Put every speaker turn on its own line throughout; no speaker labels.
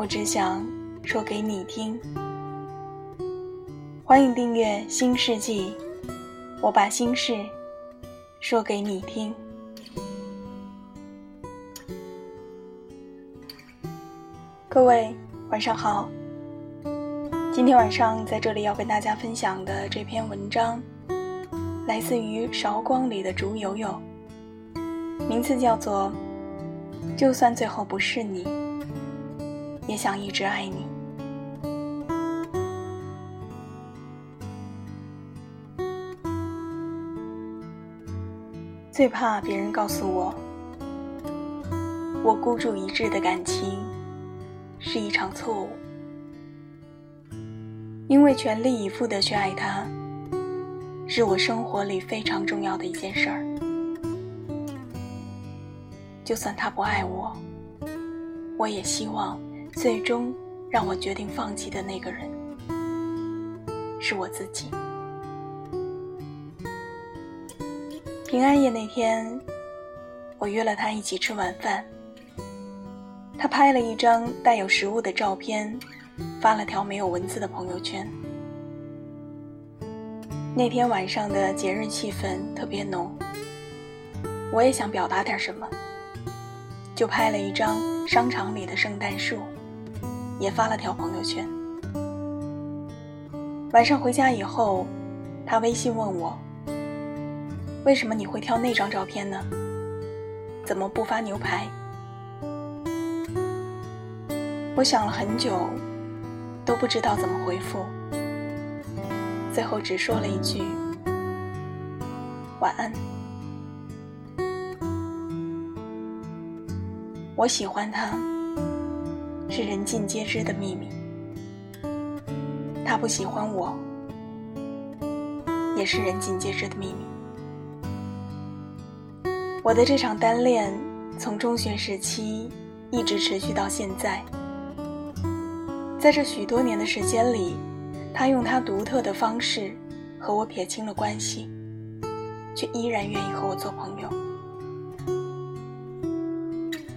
我只想说给你听。欢迎订阅《新世纪》，我把心事说给你听。各位晚上好，今天晚上在这里要跟大家分享的这篇文章。来自于韶光里的竹友友，名字叫做《就算最后不是你，也想一直爱你》。最怕别人告诉我，我孤注一掷的感情是一场错误，因为全力以赴的去爱他。是我生活里非常重要的一件事儿。就算他不爱我，我也希望最终让我决定放弃的那个人是我自己。平安夜那天，我约了他一起吃晚饭。他拍了一张带有食物的照片，发了条没有文字的朋友圈。那天晚上的节日气氛特别浓，我也想表达点什么，就拍了一张商场里的圣诞树，也发了条朋友圈。晚上回家以后，他微信问我：“为什么你会挑那张照片呢？怎么不发牛排？”我想了很久，都不知道怎么回复。最后只说了一句晚安。我喜欢他，是人尽皆知的秘密。他不喜欢我，也是人尽皆知的秘密。我的这场单恋，从中学时期一直持续到现在，在这许多年的时间里。他用他独特的方式和我撇清了关系，却依然愿意和我做朋友。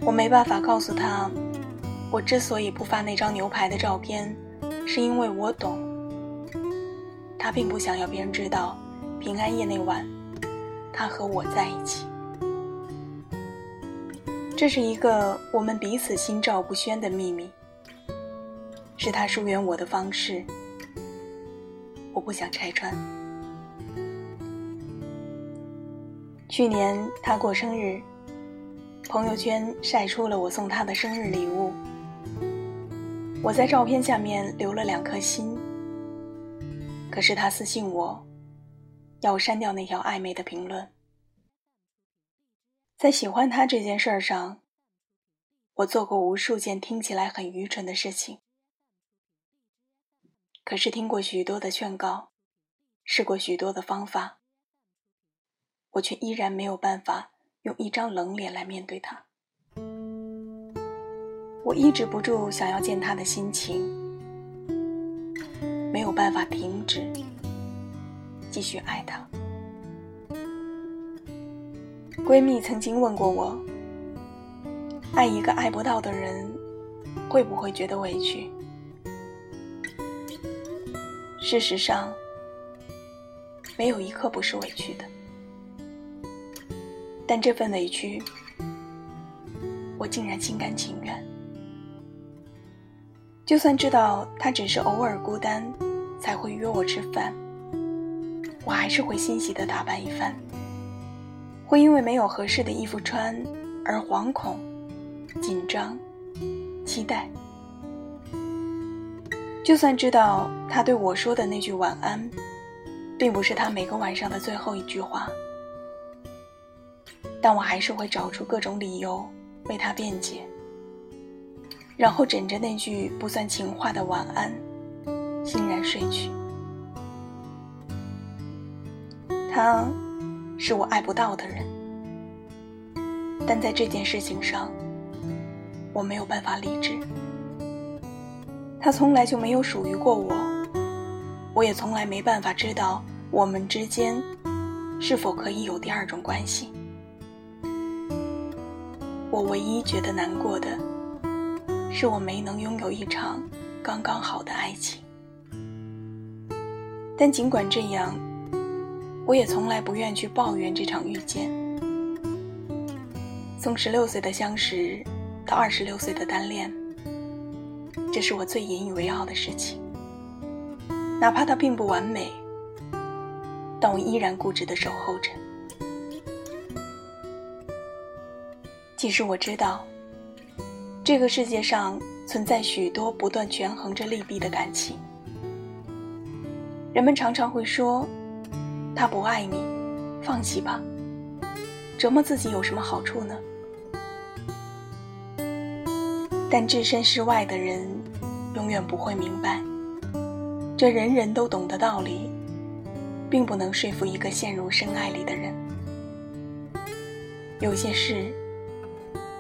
我没办法告诉他，我之所以不发那张牛排的照片，是因为我懂，他并不想要别人知道平安夜那晚他和我在一起。这是一个我们彼此心照不宣的秘密，是他疏远我的方式。我不想拆穿。去年他过生日，朋友圈晒出了我送他的生日礼物。我在照片下面留了两颗心。可是他私信我，要我删掉那条暧昧的评论。在喜欢他这件事上，我做过无数件听起来很愚蠢的事情。可是听过许多的劝告，试过许多的方法，我却依然没有办法用一张冷脸来面对他。我抑制不住想要见他的心情，没有办法停止继续爱他。闺蜜曾经问过我，爱一个爱不到的人，会不会觉得委屈？事实上，没有一刻不是委屈的，但这份委屈，我竟然心甘情愿。就算知道他只是偶尔孤单才会约我吃饭，我还是会欣喜的打扮一番，会因为没有合适的衣服穿而惶恐、紧张、期待。就算知道他对我说的那句晚安，并不是他每个晚上的最后一句话，但我还是会找出各种理由为他辩解，然后枕着那句不算情话的晚安，欣然睡去。他，是我爱不到的人，但在这件事情上，我没有办法理智。他从来就没有属于过我，我也从来没办法知道我们之间是否可以有第二种关系。我唯一觉得难过的，是我没能拥有一场刚刚好的爱情。但尽管这样。我也从来不愿去抱怨这场遇见。从十六岁的相识到二十六岁的单恋，这是我最引以为傲的事情。哪怕它并不完美，但我依然固执地守候着。其实我知道，这个世界上存在许多不断权衡着利弊的感情。人们常常会说。他不爱你，放弃吧。折磨自己有什么好处呢？但置身事外的人，永远不会明白，这人人都懂的道理，并不能说服一个陷入深爱里的人。有些事，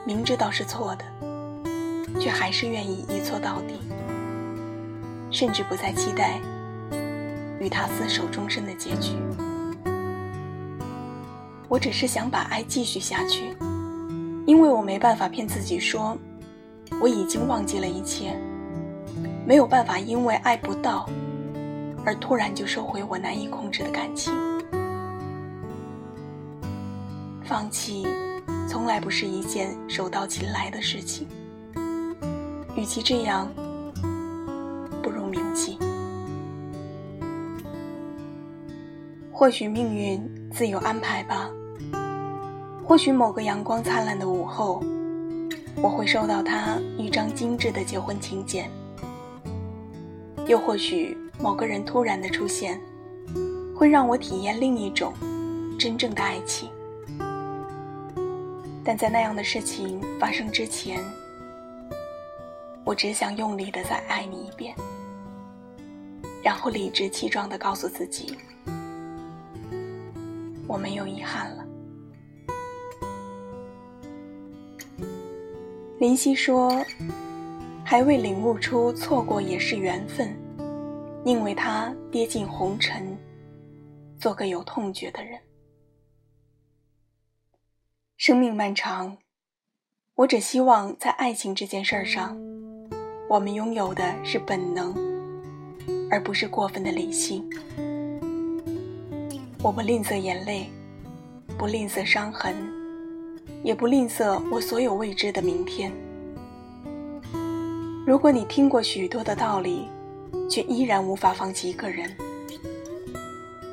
明知道是错的，却还是愿意一错到底，甚至不再期待。与他厮守终身的结局，我只是想把爱继续下去，因为我没办法骗自己说我已经忘记了一切，没有办法因为爱不到而突然就收回我难以控制的感情。放弃从来不是一件手到擒来的事情，与其这样，不如铭记。或许命运自有安排吧。或许某个阳光灿烂的午后，我会收到他一张精致的结婚请柬。又或许某个人突然的出现，会让我体验另一种真正的爱情。但在那样的事情发生之前，我只想用力的再爱你一遍，然后理直气壮的告诉自己。我没有遗憾了。林夕说：“还未领悟出错过也是缘分，宁为他跌进红尘，做个有痛觉的人。”生命漫长，我只希望在爱情这件事儿上，我们拥有的是本能，而不是过分的理性。我不吝啬眼泪，不吝啬伤痕，也不吝啬我所有未知的明天。如果你听过许多的道理，却依然无法放弃一个人，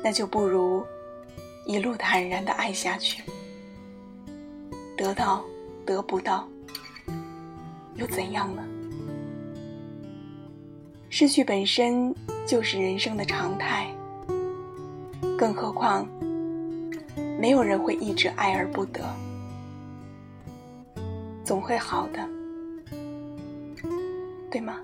那就不如一路坦然的爱下去。得到得不到，又怎样呢？失去本身就是人生的常态。更何况，没有人会一直爱而不得，总会好的，对吗？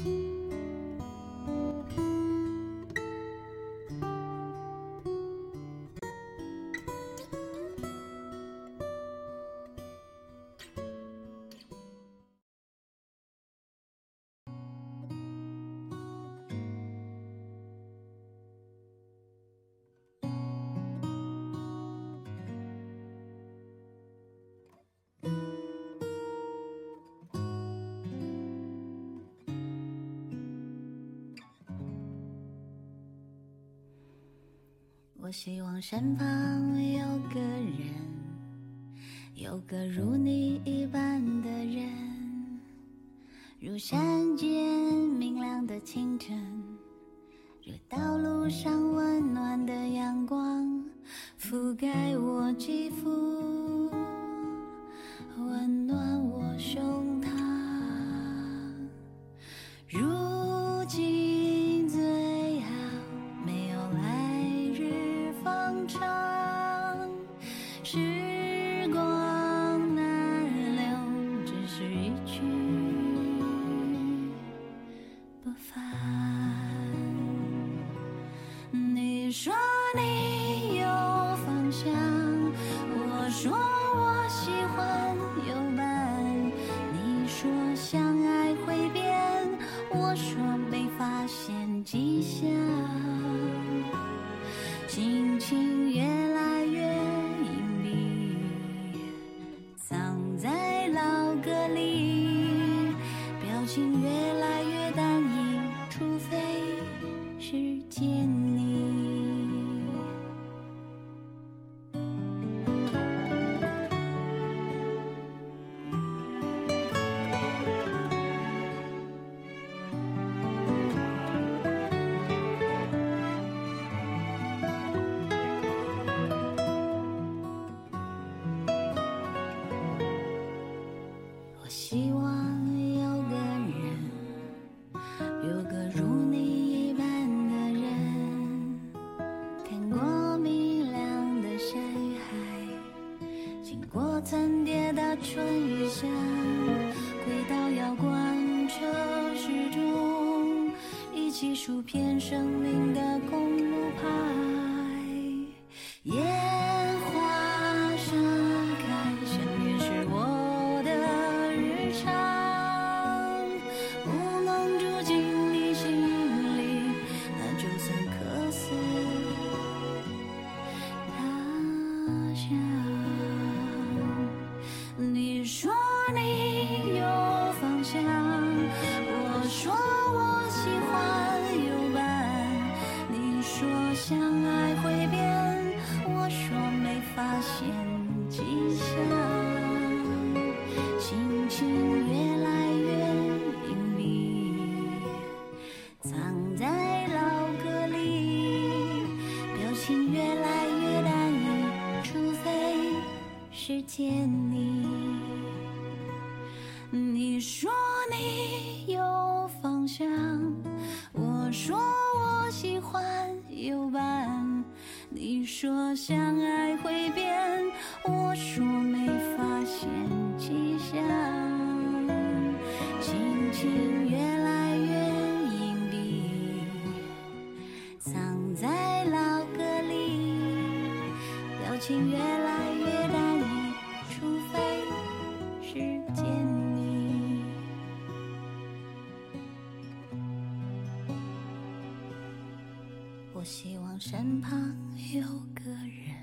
我希望身旁有个人，有个如你一般的人，如山间明亮的清晨，如道路上温暖的阳光，覆盖我肌肤，春雨说我喜欢有伴，你说相爱会变，我说。身旁有个人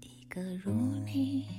一个如你